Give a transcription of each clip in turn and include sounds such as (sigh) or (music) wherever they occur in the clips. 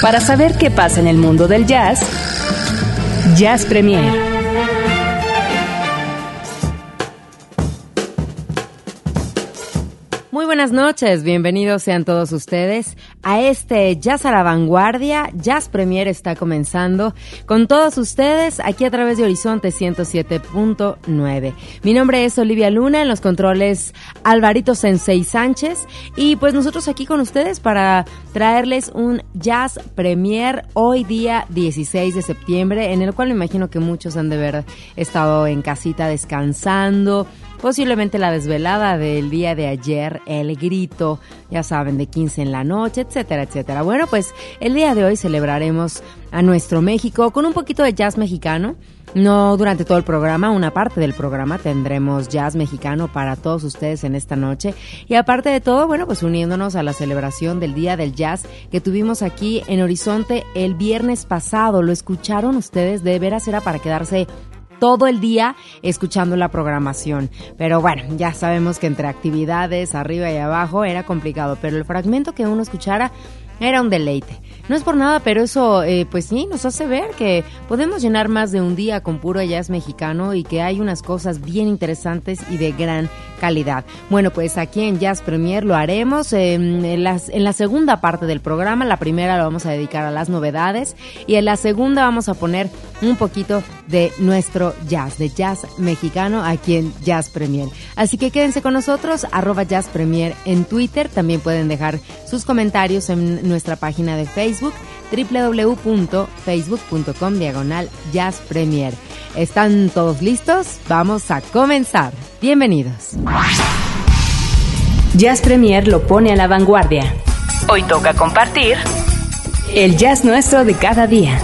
Para saber qué pasa en el mundo del jazz, Jazz Premier. Muy buenas noches, bienvenidos sean todos ustedes a este Jazz a la Vanguardia. Jazz Premier está comenzando con todos ustedes aquí a través de Horizonte 107.9. Mi nombre es Olivia Luna, en los controles Alvarito Sensei Sánchez y pues nosotros aquí con ustedes para traerles un Jazz Premier hoy día 16 de septiembre en el cual me imagino que muchos han de haber estado en casita descansando posiblemente la desvelada del día de ayer, el grito, ya saben, de 15 en la noche, etcétera, etcétera. Bueno, pues el día de hoy celebraremos a nuestro México con un poquito de jazz mexicano. No durante todo el programa, una parte del programa tendremos jazz mexicano para todos ustedes en esta noche. Y aparte de todo, bueno, pues uniéndonos a la celebración del Día del Jazz que tuvimos aquí en Horizonte el viernes pasado. ¿Lo escucharon ustedes? De veras era para quedarse todo el día escuchando la programación. Pero bueno, ya sabemos que entre actividades arriba y abajo era complicado, pero el fragmento que uno escuchara era un deleite. No es por nada, pero eso, eh, pues sí, nos hace ver que podemos llenar más de un día con puro jazz mexicano y que hay unas cosas bien interesantes y de gran calidad. Bueno, pues aquí en Jazz Premier lo haremos en, las, en la segunda parte del programa. La primera lo vamos a dedicar a las novedades y en la segunda vamos a poner un poquito de nuestro jazz, de jazz mexicano aquí en Jazz Premier. Así que quédense con nosotros, arroba Jazz Premier en Twitter. También pueden dejar sus comentarios en nuestra página de Facebook www.facebook.com diagonal Jazz Premier. ¿Están todos listos? Vamos a comenzar. Bienvenidos. Jazz Premier lo pone a la vanguardia. Hoy toca compartir el jazz nuestro de cada día.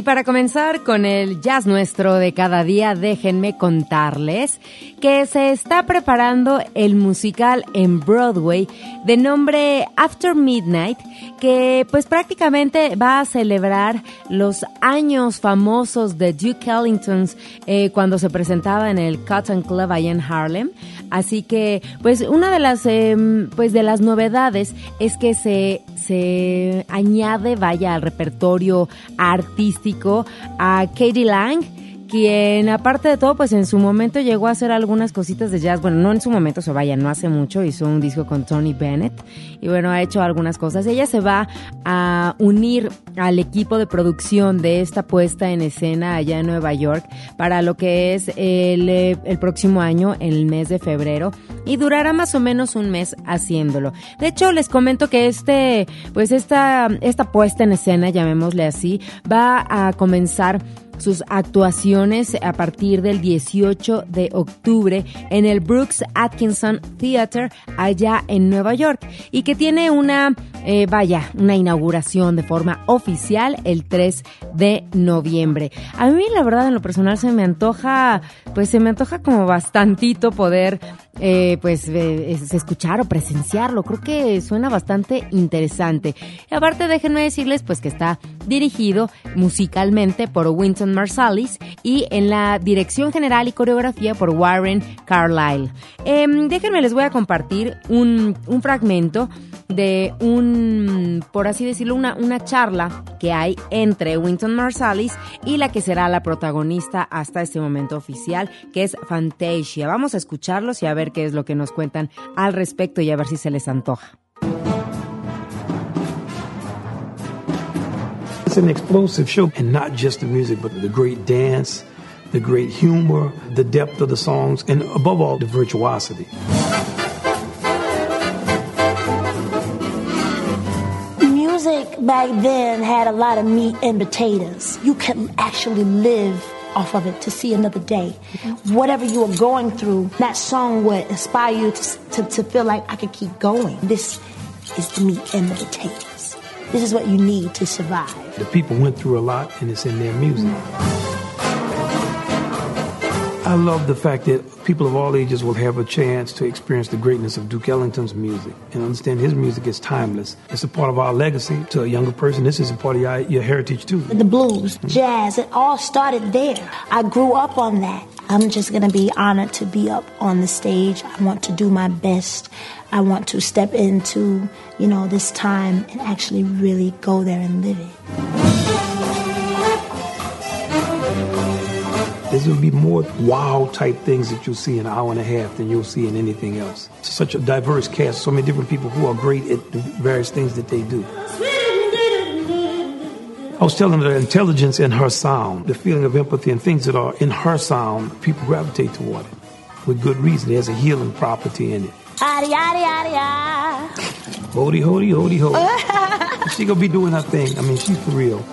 Y para comenzar con el jazz nuestro de cada día, déjenme contarles que se está preparando el musical en Broadway de nombre After Midnight, que pues prácticamente va a celebrar los años famosos de Duke Ellington eh, cuando se presentaba en el Cotton Club allá en Harlem. Así que pues una de las em, pues de las novedades es que se se añade vaya al repertorio artístico a Katie Lang quien aparte de todo, pues en su momento llegó a hacer algunas cositas de jazz. Bueno, no en su momento, se vaya, no hace mucho, hizo un disco con Tony Bennett y bueno, ha hecho algunas cosas. Ella se va a unir al equipo de producción de esta puesta en escena allá en Nueva York para lo que es el, el próximo año, el mes de febrero, y durará más o menos un mes haciéndolo. De hecho, les comento que este, pues esta, esta puesta en escena, llamémosle así, va a comenzar sus actuaciones a partir del 18 de octubre en el Brooks Atkinson Theater allá en Nueva York y que tiene una, eh, vaya, una inauguración de forma oficial el 3 de noviembre. A mí la verdad en lo personal se me antoja, pues se me antoja como bastantito poder eh, pues eh, escuchar o presenciarlo. Creo que suena bastante interesante. Aparte déjenme decirles pues que está dirigido musicalmente por Winston Marsalis y en la dirección general y coreografía por Warren Carlyle. Em, déjenme les voy a compartir un, un fragmento de un, por así decirlo, una, una charla que hay entre Winton Marsalis y la que será la protagonista hasta este momento oficial, que es Fantasia. Vamos a escucharlos y a ver qué es lo que nos cuentan al respecto y a ver si se les antoja. It's an explosive show, and not just the music, but the great dance, the great humor, the depth of the songs, and above all, the virtuosity. Music back then had a lot of meat and potatoes. You could actually live off of it to see another day. Whatever you were going through, that song would inspire you to, to, to feel like I could keep going. This is the meat and the potatoes. This is what you need to survive. The people went through a lot and it's in their music. I love the fact that people of all ages will have a chance to experience the greatness of Duke Ellington's music and understand his music is timeless. It's a part of our legacy to a younger person. This is a part of your, your heritage too. The blues, mm-hmm. jazz, it all started there. I grew up on that. I'm just going to be honored to be up on the stage. I want to do my best. I want to step into, you know, this time and actually really go there and live it. Going to be more wow type things that you'll see in an hour and a half than you'll see in anything else. It's such a diverse cast, so many different people who are great at the various things that they do. I was telling her the intelligence in her sound, the feeling of empathy and things that are in her sound, people gravitate toward it with good reason. There's a healing property in it. Yada, yada, yada, yada. Hody, hody, hody, hody. she gonna be doing her thing. I mean, she's for real.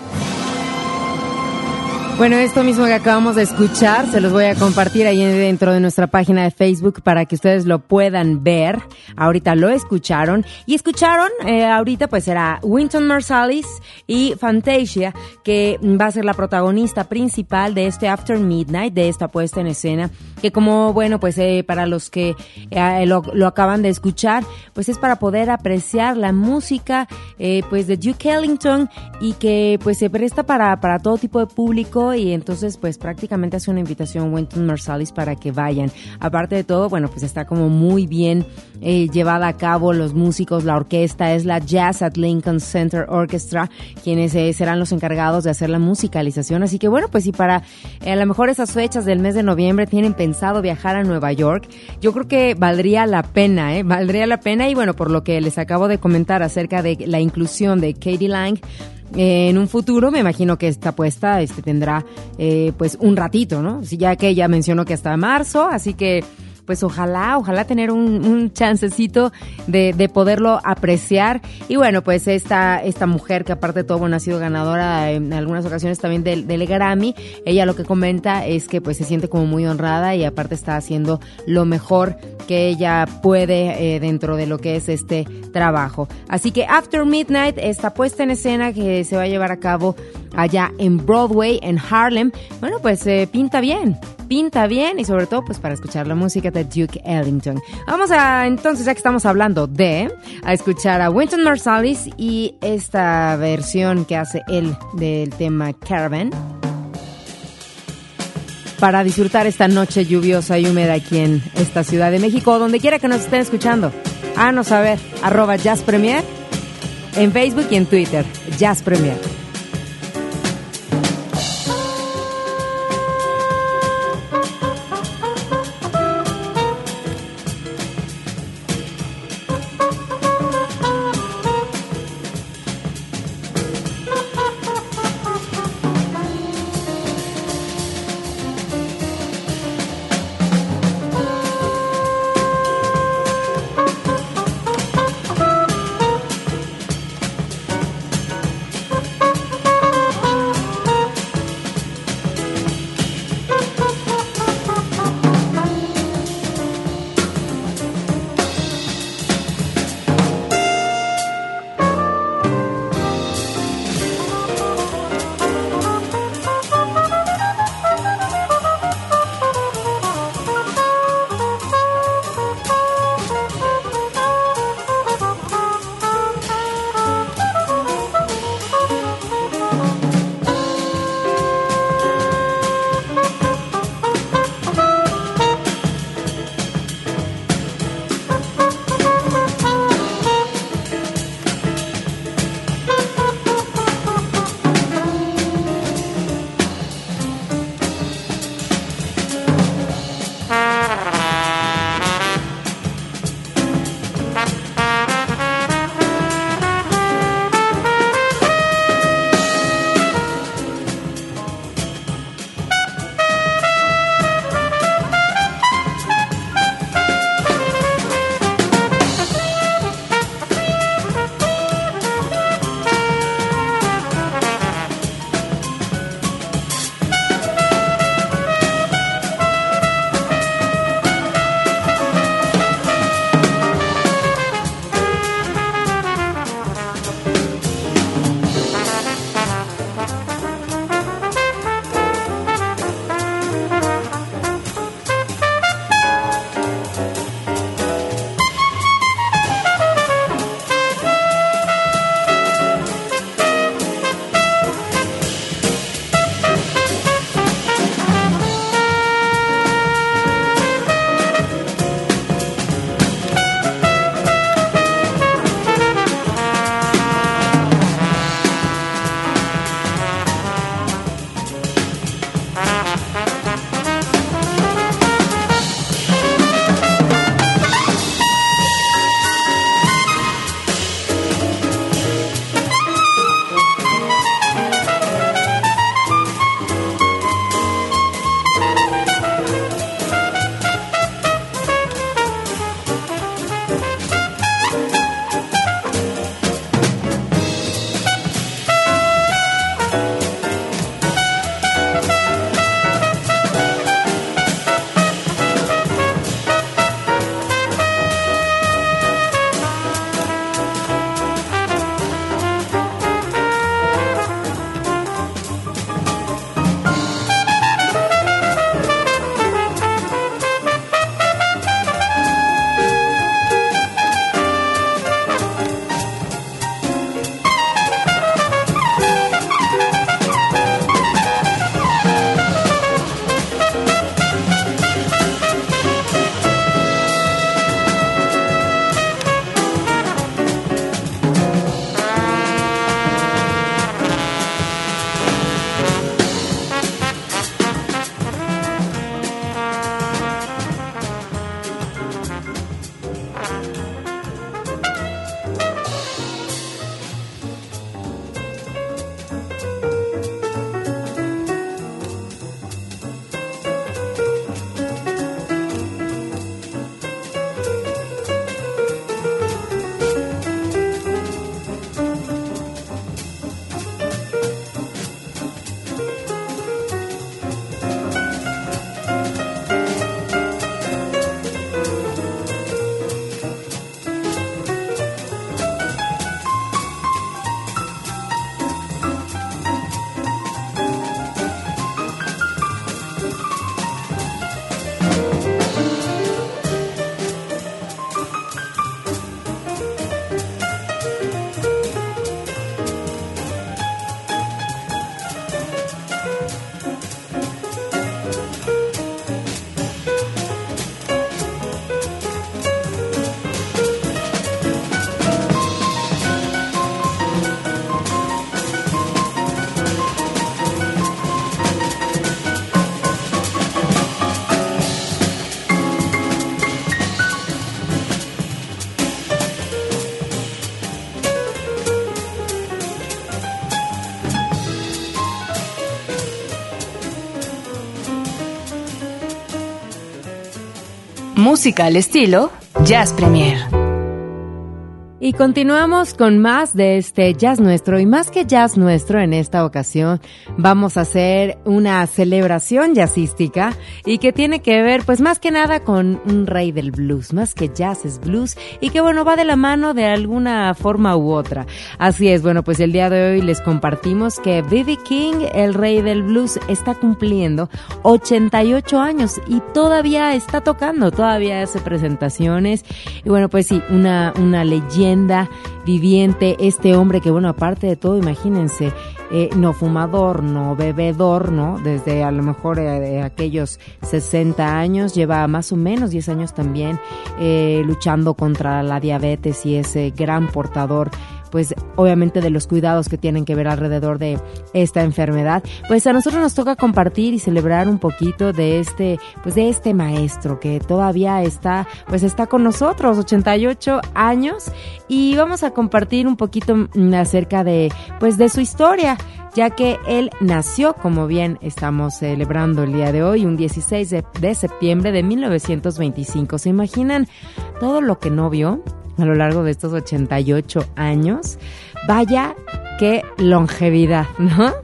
Bueno, esto mismo que acabamos de escuchar se los voy a compartir ahí dentro de nuestra página de Facebook para que ustedes lo puedan ver. Ahorita lo escucharon y escucharon eh, ahorita pues será Winton Marsalis y Fantasia que va a ser la protagonista principal de este After Midnight, de esta puesta en escena que como bueno pues eh, para los que eh, lo, lo, acaban de escuchar pues es para poder apreciar la música eh, pues de Duke Ellington y que pues se presta para, para todo tipo de público y entonces pues prácticamente hace una invitación Winton Marsalis para que vayan. Aparte de todo, bueno, pues está como muy bien eh, llevada a cabo los músicos, la orquesta es la Jazz at Lincoln Center Orchestra, quienes eh, serán los encargados de hacer la musicalización. Así que bueno, pues si para eh, a lo mejor esas fechas del mes de noviembre tienen pensado viajar a Nueva York, yo creo que valdría la pena, ¿eh? Valdría la pena y bueno, por lo que les acabo de comentar acerca de la inclusión de Katie Lang, en un futuro me imagino que esta apuesta este, tendrá eh, pues un ratito, ¿no? Ya que ella mencionó que hasta marzo, así que pues ojalá, ojalá tener un, un chancecito de, de, poderlo apreciar. Y bueno, pues esta, esta mujer que aparte de todo, bueno, ha sido ganadora en algunas ocasiones también del, del Grammy, ella lo que comenta es que pues se siente como muy honrada y aparte está haciendo lo mejor que ella puede eh, dentro de lo que es este trabajo. Así que After Midnight, esta puesta en escena que se va a llevar a cabo allá en Broadway, en Harlem, bueno, pues eh, pinta bien pinta bien y sobre todo pues para escuchar la música Duke Ellington. Vamos a entonces ya que estamos hablando de a escuchar a Winton Marsalis y esta versión que hace él del tema Caravan para disfrutar esta noche lluviosa y húmeda aquí en esta Ciudad de México, donde quiera que nos estén escuchando. Háganos saber, arroba Jazz Premier en Facebook y en Twitter, Jazz Premier. Música al estilo Jazz Premier. Y continuamos con más de este jazz nuestro y más que jazz nuestro en esta ocasión vamos a hacer una celebración jazzística y que tiene que ver pues más que nada con un rey del blues, más que jazz es blues y que bueno va de la mano de alguna forma u otra. Así es, bueno pues el día de hoy les compartimos que B.B. King, el rey del blues, está cumpliendo 88 años y todavía está tocando, todavía hace presentaciones y bueno pues sí, una, una leyenda viviente, este hombre que, bueno, aparte de todo, imagínense, eh, no fumador, no bebedor, ¿no? Desde a lo mejor eh, aquellos 60 años, lleva más o menos 10 años también eh, luchando contra la diabetes y ese gran portador pues obviamente de los cuidados que tienen que ver alrededor de esta enfermedad, pues a nosotros nos toca compartir y celebrar un poquito de este, pues de este maestro que todavía está, pues está con nosotros, 88 años, y vamos a compartir un poquito acerca de, pues de su historia ya que él nació, como bien estamos celebrando el día de hoy, un 16 de, de, septiembre de 1925. ¿Se imaginan todo lo que no vio? A lo largo de estos 88 años. Vaya qué longevidad, (laughs) ¿no?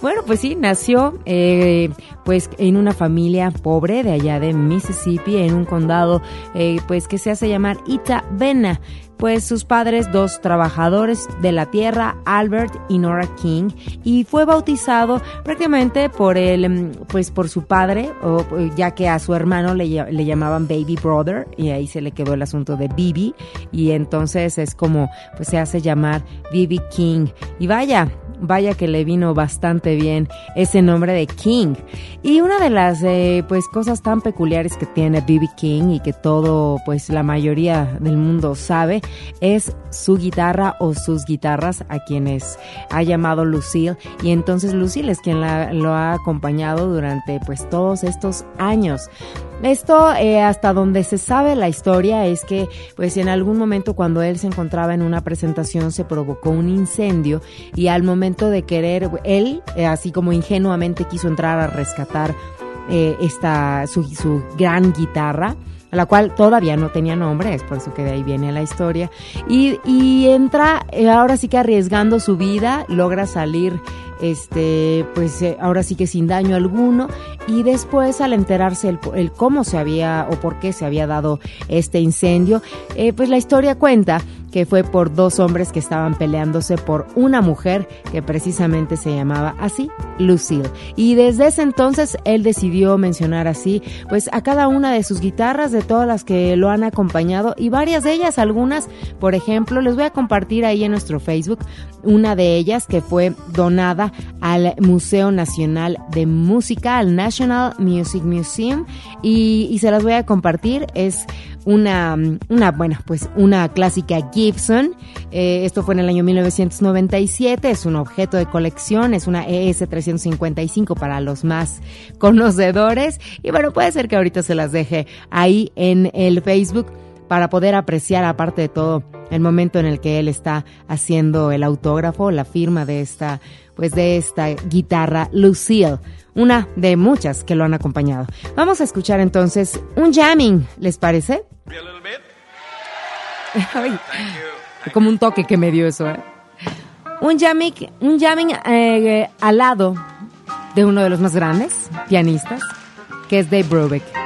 bueno, pues sí, nació eh, pues en una familia pobre de allá de Mississippi, en un condado eh, pues que se hace llamar Itabena pues sus padres, dos trabajadores de la tierra, Albert y Nora King, y fue bautizado prácticamente por el, mm, pues por su padre, o, ya que a su hermano le, le llamaban Baby Brother, y ahí se le quedó el asunto de Bibi, y entonces es como, pues se hace llamar Bibi King. Y vaya, vaya que le vino bastante bien ese nombre de King. Y una de las eh, pues cosas tan peculiares que tiene B.B. King y que todo pues la mayoría del mundo sabe es su guitarra o sus guitarras a quienes ha llamado Lucille y entonces Lucille es quien lo ha acompañado durante pues todos estos años. Esto, eh, hasta donde se sabe la historia, es que, pues, en algún momento cuando él se encontraba en una presentación se provocó un incendio y al momento de querer, él, eh, así como ingenuamente quiso entrar a rescatar eh, esta, su, su gran guitarra, la cual todavía no tenía nombre, es por eso que de ahí viene la historia, y, y entra ahora sí que arriesgando su vida, logra salir este, pues eh, ahora sí que sin daño alguno, y después al enterarse el, cómo se había o por qué se había dado este incendio, eh, pues la historia cuenta que fue por dos hombres que estaban peleándose por una mujer que precisamente se llamaba así, Lucille. Y desde ese entonces él decidió mencionar así, pues a cada una de sus guitarras, de todas las que lo han acompañado y varias de ellas, algunas, por ejemplo, les voy a compartir ahí en nuestro Facebook una de ellas que fue donada al Museo Nacional de Música, al National Music Museum, y, se las voy a compartir. Es una, una, pues una clásica Gibson. Eh, esto fue en el año 1997. Es un objeto de colección, es una ES 355 para los más conocedores. Y bueno, puede ser que ahorita se las deje ahí en el Facebook para poder apreciar, aparte de todo, el momento en el que él está haciendo el autógrafo, la firma de esta, pues de esta guitarra Lucille una de muchas que lo han acompañado. Vamos a escuchar entonces un jamming, ¿les parece? (laughs) Como un toque que me dio eso, ¿eh? Un jamming, un jamming eh, al lado de uno de los más grandes pianistas, que es Dave Brubeck.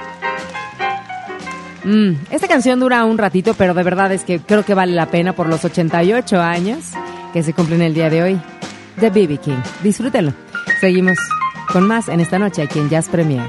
Mm, esta canción dura un ratito, pero de verdad es que creo que vale la pena por los 88 años que se cumplen el día de hoy. The BB King. Disfrútenlo. Seguimos con más en esta noche aquí en Jazz Premier.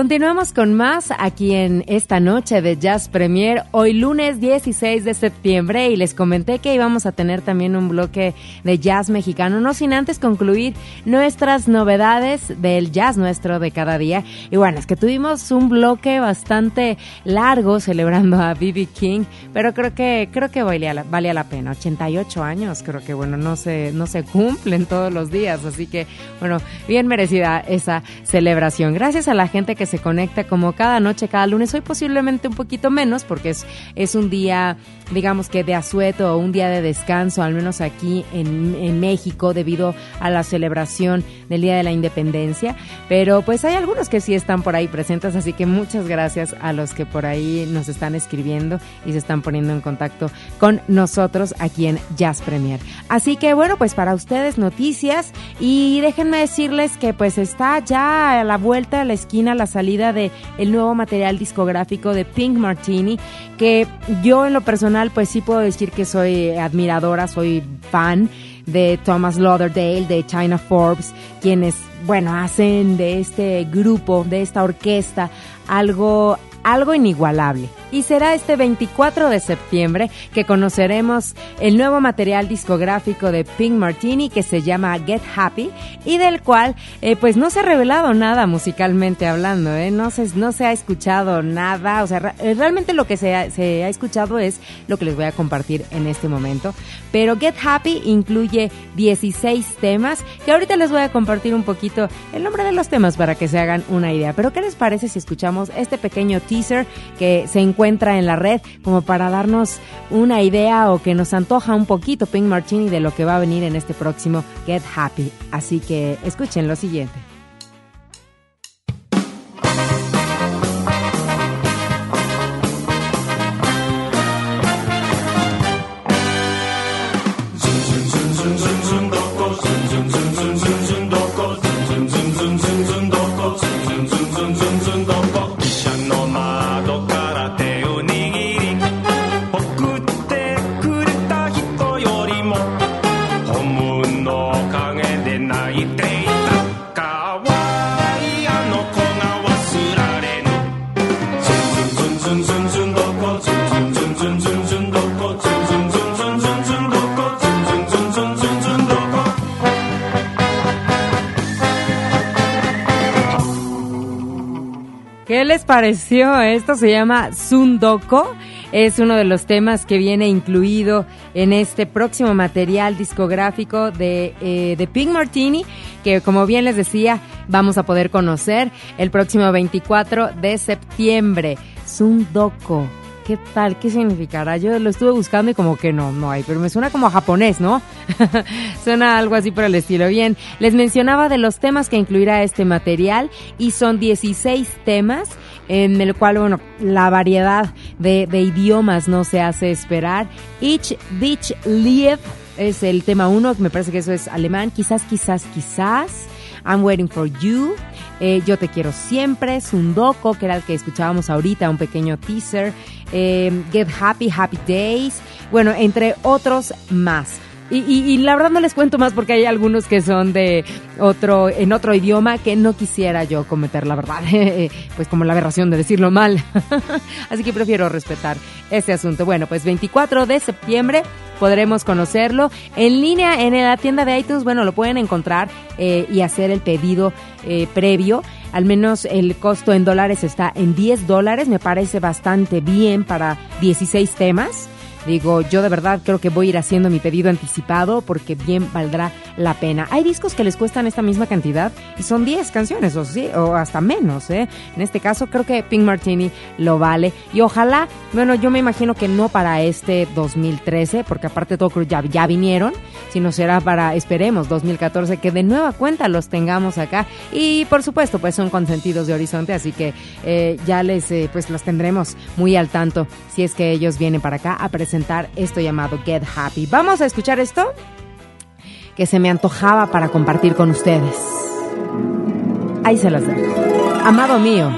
Continuamos con más aquí en esta noche de Jazz Premier, hoy lunes 16 de septiembre y les comenté que íbamos a tener también un bloque de jazz mexicano, no sin antes concluir nuestras novedades del jazz nuestro de cada día. Y bueno, es que tuvimos un bloque bastante largo celebrando a B.B. King, pero creo que creo que valía la, valía la pena. 88 años, creo que bueno, no se no se cumplen todos los días, así que bueno, bien merecida esa celebración. Gracias a la gente que se conecta como cada noche, cada lunes, hoy posiblemente un poquito menos porque es, es un día, digamos que de asueto o un día de descanso, al menos aquí en, en México, debido a la celebración del Día de la Independencia. Pero pues hay algunos que sí están por ahí presentes, así que muchas gracias a los que por ahí nos están escribiendo y se están poniendo en contacto con nosotros aquí en Jazz Premier. Así que bueno, pues para ustedes noticias y déjenme decirles que pues está ya a la vuelta a la esquina la salida de el nuevo material discográfico de Pink Martini, que yo en lo personal pues sí puedo decir que soy admiradora, soy fan de Thomas Lauderdale, de China Forbes, quienes, bueno, hacen de este grupo, de esta orquesta, algo, algo inigualable. Y será este 24 de septiembre que conoceremos el nuevo material discográfico de Pink Martini que se llama Get Happy y del cual eh, pues no se ha revelado nada musicalmente hablando, ¿eh? no, se, no se ha escuchado nada, o sea, eh, realmente lo que se ha, se ha escuchado es lo que les voy a compartir en este momento, pero Get Happy incluye 16 temas que ahorita les voy a compartir un poquito el nombre de los temas para que se hagan una idea, pero ¿qué les parece si escuchamos este pequeño teaser que se encuentra en la red como para darnos una idea o que nos antoja un poquito Pink Martini de lo que va a venir en este próximo Get Happy. Así que escuchen lo siguiente. Esto se llama Sundoko. Es uno de los temas que viene incluido en este próximo material discográfico de, eh, de Pink Martini, que como bien les decía, vamos a poder conocer el próximo 24 de septiembre. Sundoko. ¿Qué tal? ¿Qué significará? Yo lo estuve buscando y como que no, no hay, pero me suena como a japonés, ¿no? (laughs) suena algo así por el estilo. Bien, les mencionaba de los temas que incluirá este material y son 16 temas en el cual, bueno, la variedad de, idiomas no se hace esperar. Each Beach Live es el tema uno, me parece que eso es alemán, quizás, quizás, quizás. I'm Waiting for You, eh, Yo Te Quiero Siempre, Sundoko, que era el que escuchábamos ahorita, un pequeño teaser, eh, Get Happy, Happy Days, bueno, entre otros más. Y, y, y, la verdad no les cuento más porque hay algunos que son de otro, en otro idioma que no quisiera yo cometer, la verdad, (laughs) pues como la aberración de decirlo mal. (laughs) Así que prefiero respetar ese asunto. Bueno, pues 24 de septiembre podremos conocerlo en línea en la tienda de iTunes. Bueno, lo pueden encontrar eh, y hacer el pedido eh, previo. Al menos el costo en dólares está en 10 dólares. Me parece bastante bien para 16 temas. Digo, yo de verdad creo que voy a ir haciendo mi pedido anticipado porque bien valdrá la pena. Hay discos que les cuestan esta misma cantidad y son 10 canciones o, sí, o hasta menos. ¿eh? En este caso creo que Pink Martini lo vale. Y ojalá, bueno, yo me imagino que no para este 2013, porque aparte todo ya, ya vinieron, sino será para, esperemos, 2014, que de nueva cuenta los tengamos acá. Y por supuesto, pues son consentidos de Horizonte, así que eh, ya les, eh, pues los tendremos muy al tanto si es que ellos vienen para acá a presentar esto llamado Get Happy. Vamos a escuchar esto que se me antojaba para compartir con ustedes. Ahí se las dejo. Amado mío.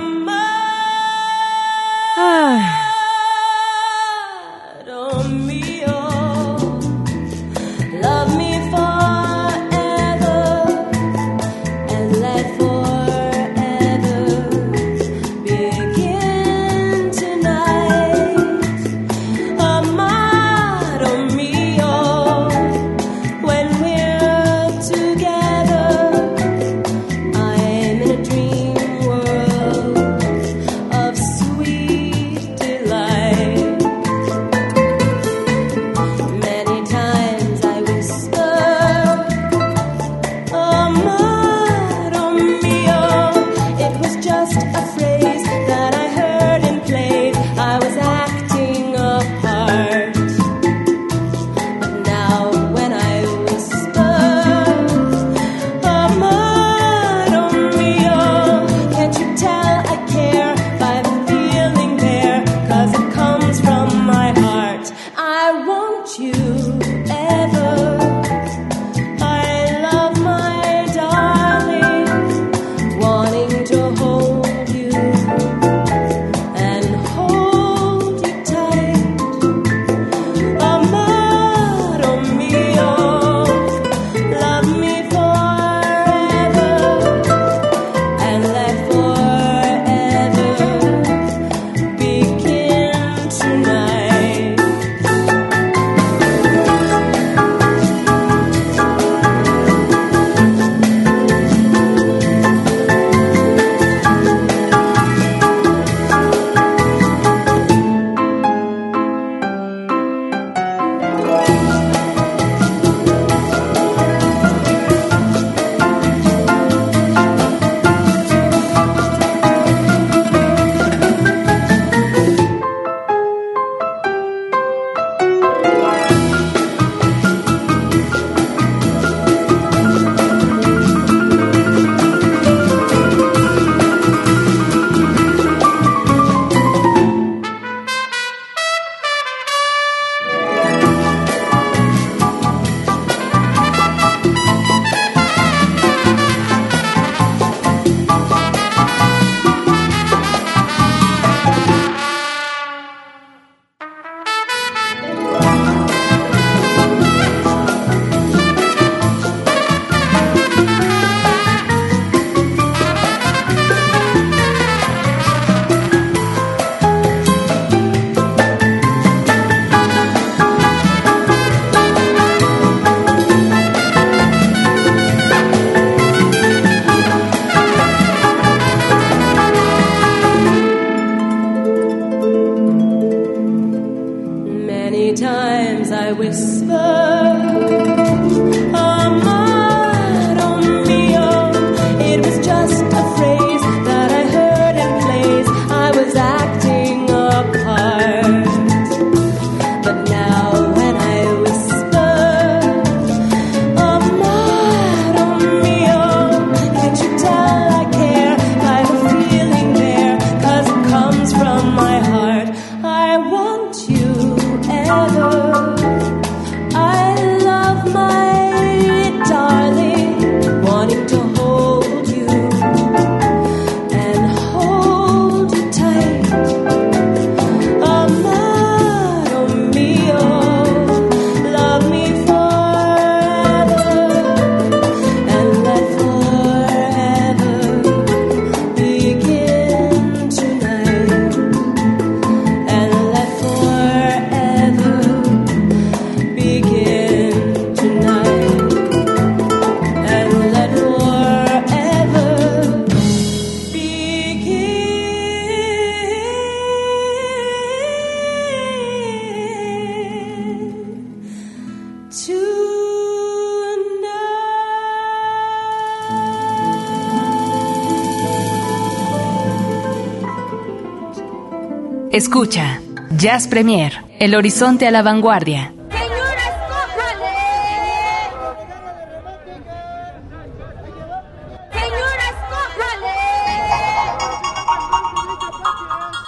Escucha, Jazz Premier, el horizonte a la vanguardia.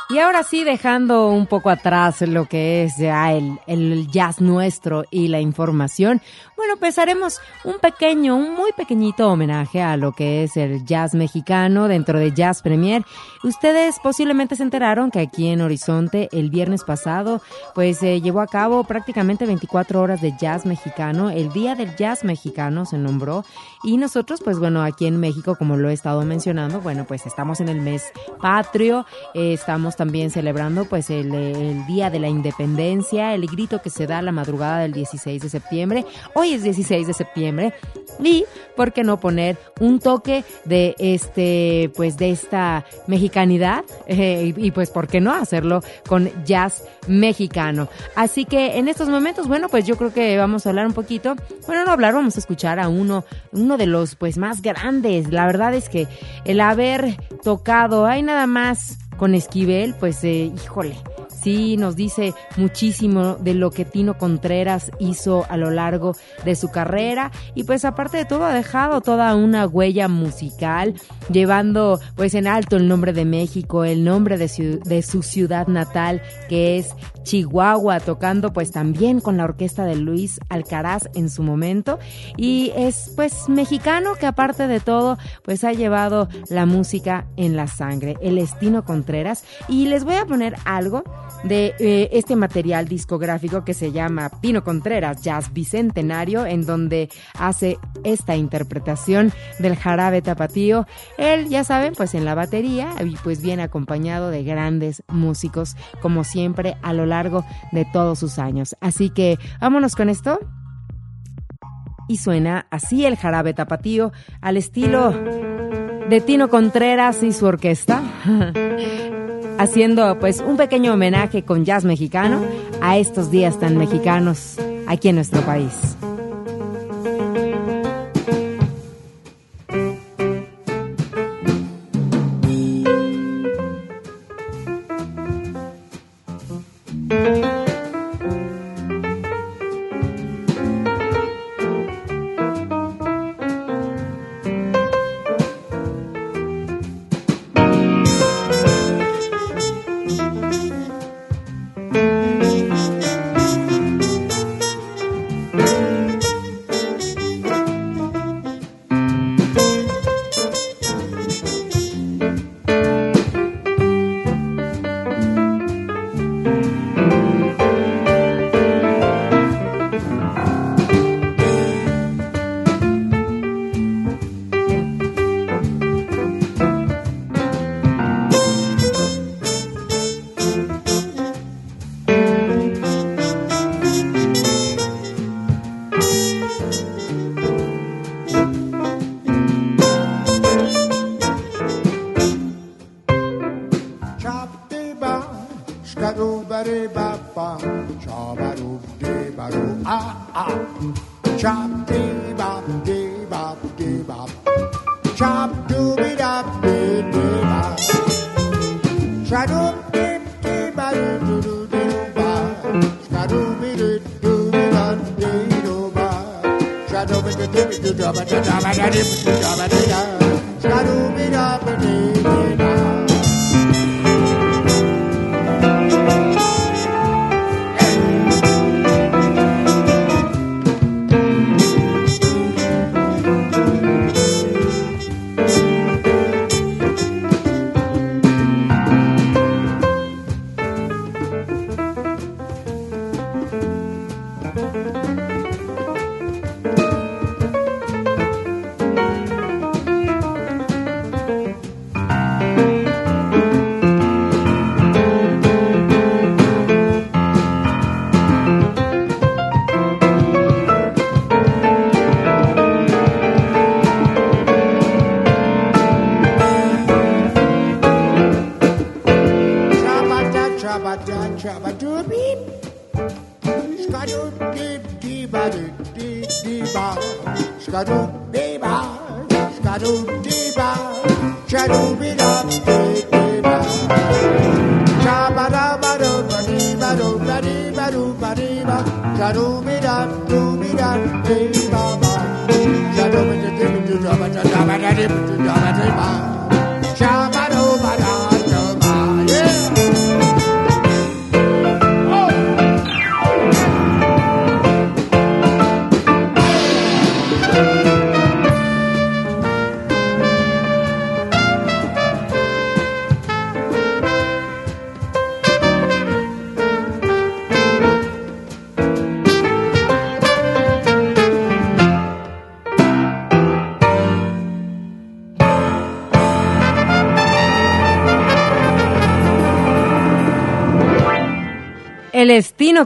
Y ahora sí, dejando un poco atrás lo que es ya el, el, jazz nuestro y la información, bueno, haremos un pequeño, un muy pequeñito homenaje a lo que es el jazz mexicano dentro de Jazz Premier. Ustedes posiblemente se enteraron que aquí en Horizonte el viernes pasado, pues se llevó a cabo prácticamente 24 horas de jazz mexicano. El Día del Jazz Mexicano se nombró y nosotros, pues bueno, aquí en México, como lo he estado mencionando, bueno, pues estamos en el mes patrio, estamos también celebrando pues el, el, Día de la Independencia, el grito que se da la madrugada del 16 de septiembre. Hoy es 16 de septiembre y, ¿por qué no poner un toque de este, pues de esta mexicanidad? Eh, y, pues, ¿por qué no hacerlo con jazz mexicano? Así que en estos momentos, bueno, pues yo creo que vamos a hablar un poquito, bueno, no hablar, vamos a escuchar a uno, uno de los pues más grandes. La verdad es que el haber tocado, hay nada más con Esquivel, pues eh, híjole, sí nos dice muchísimo de lo que Tino Contreras hizo a lo largo de su carrera. Y pues aparte de todo ha dejado toda una huella musical llevando pues en alto el nombre de México, el nombre de su, ciudad natal que es Chihuahua, tocando pues también con la orquesta de Luis Alcaraz en su momento. Y es pues mexicano que aparte de todo pues ha llevado la música en la sangre, el Estino Contreras. Y les voy a poner algo de eh, este material discográfico que se llama Pino Contreras Jazz Bicentenario, en donde hace esta interpretación del jarabe tapatío. Él, ya saben, pues en la batería y pues viene acompañado de grandes músicos, como siempre a lo largo de todos sus años. Así que vámonos con esto. Y suena así el jarabe tapatío al estilo de Tino Contreras y su orquesta. (laughs) haciendo pues un pequeño homenaje con jazz mexicano a estos días tan mexicanos aquí en nuestro país.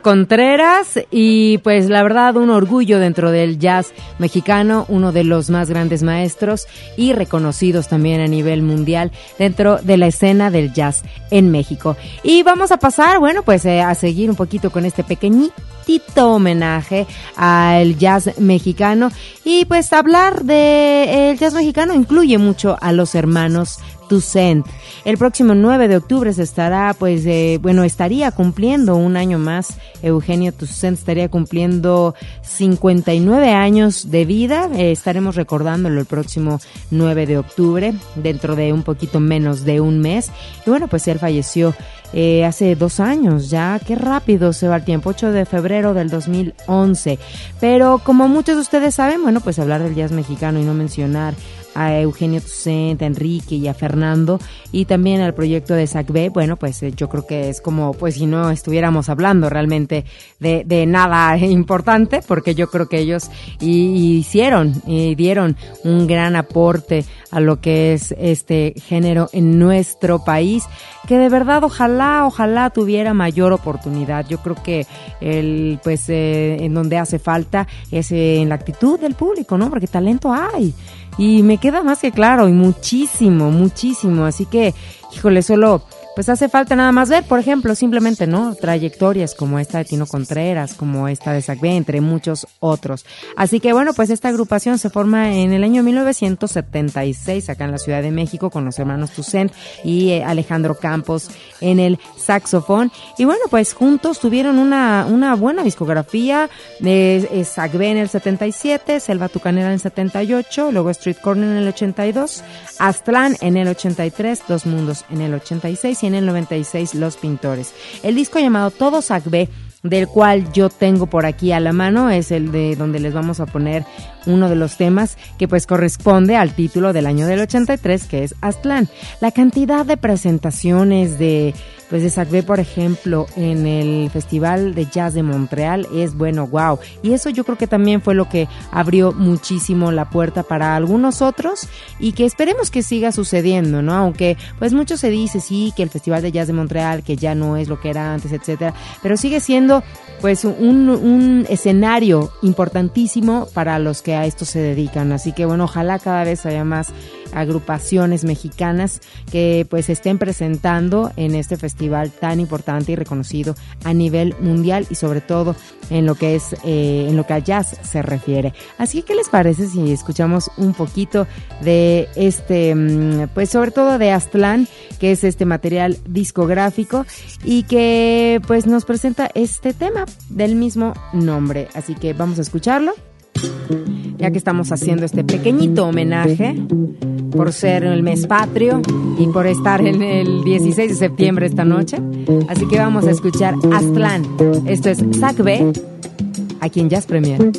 Contreras y pues la verdad un orgullo dentro del jazz mexicano, uno de los más grandes maestros y reconocidos también a nivel mundial dentro de la escena del jazz en México. Y vamos a pasar, bueno, pues eh, a seguir un poquito con este pequeñito homenaje al jazz mexicano y pues hablar de el jazz mexicano incluye mucho a los hermanos Toussaint. El próximo 9 de octubre se estará, pues, eh, bueno, estaría cumpliendo un año más. Eugenio Toussaint estaría cumpliendo 59 años de vida. Eh, estaremos recordándolo el próximo 9 de octubre, dentro de un poquito menos de un mes. Y bueno, pues él falleció eh, hace dos años ya. Qué rápido se va el tiempo, 8 de febrero del 2011. Pero como muchos de ustedes saben, bueno, pues hablar del jazz mexicano y no mencionar a Eugenio Toussaint, a Enrique y a Fernando y también al proyecto de SACB, bueno, pues eh, yo creo que es como, pues si no estuviéramos hablando realmente de, nada (laughs) importante, porque yo creo que ellos hicieron y dieron un gran aporte a lo que es este género en nuestro país, que de verdad ojalá, ojalá tuviera mayor oportunidad. Yo creo que el, pues, eh, en donde hace falta es en la actitud del público, ¿no? Porque talento hay. Y me queda más que claro, y muchísimo, muchísimo. Así que, híjole, solo pues hace falta nada más ver, por ejemplo, simplemente, ¿no? Trayectorias como esta de Tino Contreras, como esta de Sacbé, entre muchos otros. Así que bueno, pues esta agrupación se forma en el año 1976 acá en la Ciudad de México con los hermanos Toussaint y eh, Alejandro Campos en el saxofón. Y bueno, pues juntos tuvieron una, una buena discografía de eh, Sacbé en el 77, Selva Tucanera en el 78, luego Street Corner en el 82, Aztlán en el 83, Dos Mundos en el 86 y en el 96 Los Pintores. El disco llamado Todo Sacbé del cual yo tengo por aquí a la mano es el de donde les vamos a poner uno de los temas que pues corresponde al título del año del 83 que es Aztlán. La cantidad de presentaciones de pues de Sacbé, por ejemplo, en el Festival de Jazz de Montreal es bueno, wow. Y eso yo creo que también fue lo que abrió muchísimo la puerta para algunos otros y que esperemos que siga sucediendo, ¿no? Aunque pues mucho se dice, sí, que el Festival de Jazz de Montreal, que ya no es lo que era antes, etcétera, pero sigue siendo pues un, un escenario importantísimo para los que a esto se dedican. Así que bueno, ojalá cada vez haya más agrupaciones mexicanas que pues estén presentando en este festival tan importante y reconocido a nivel mundial y sobre todo en lo que es eh, en lo que a jazz se refiere. Así que qué les parece si escuchamos un poquito de este mm, pues sobre todo de Aztlán que es este material discográfico y que pues nos presenta este tema del mismo nombre. Así que vamos a escucharlo ya que estamos haciendo este pequeñito homenaje por ser el mes patrio y por estar en el 16 de septiembre esta noche. Así que vamos a escuchar Aztlán. Esto es Zack B, aquí en Jazz Premier.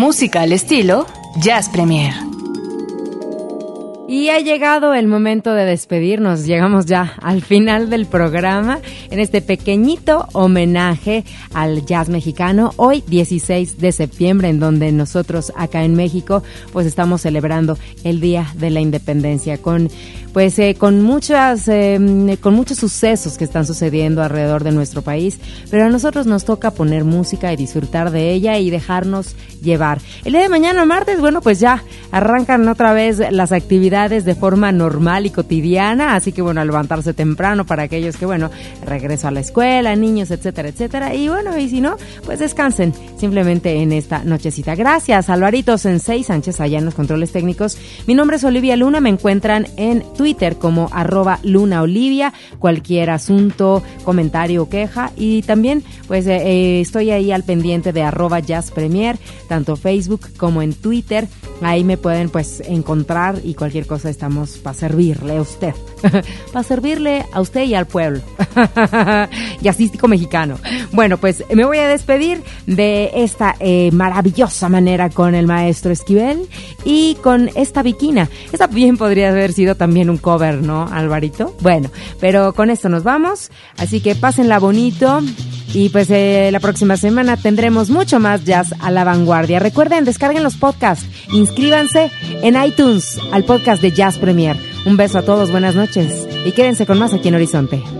Música al estilo Jazz Premier. Y ha llegado el momento de despedirnos. Llegamos ya al final del programa en este pequeñito homenaje al jazz mexicano. Hoy 16 de septiembre, en donde nosotros acá en México pues estamos celebrando el Día de la Independencia con pues eh, con muchas eh, con muchos sucesos que están sucediendo alrededor de nuestro país, pero a nosotros nos toca poner música y disfrutar de ella y dejarnos llevar. El día de mañana martes, bueno, pues ya arrancan otra vez las actividades de forma normal y cotidiana, así que bueno, levantarse temprano para aquellos que bueno, regreso a la escuela, niños, etcétera, etcétera, y bueno, y si no, pues descansen simplemente en esta nochecita. Gracias, Alvarito Sensei Sánchez allá en los controles técnicos. Mi nombre es Olivia Luna, me encuentran en Twitter como arroba Luna Olivia, cualquier asunto, comentario o queja. Y también pues eh, eh, estoy ahí al pendiente de arroba Jazz Premier, tanto Facebook como en Twitter. Ahí me pueden pues encontrar y cualquier cosa estamos para servirle a usted. (laughs) para servirle a usted y al pueblo. (laughs) Jazzístico mexicano. Bueno, pues me voy a despedir de esta eh, maravillosa manera con el maestro Esquivel y con esta viquina. Esta bien podría haber sido también un cover, ¿no, Alvarito? Bueno, pero con esto nos vamos. Así que pásenla bonito. Y pues eh, la próxima semana tendremos mucho más jazz a la vanguardia. Recuerden, descarguen los podcasts, inscríbanse en iTunes al podcast de Jazz Premier. Un beso a todos, buenas noches y quédense con más aquí en Horizonte.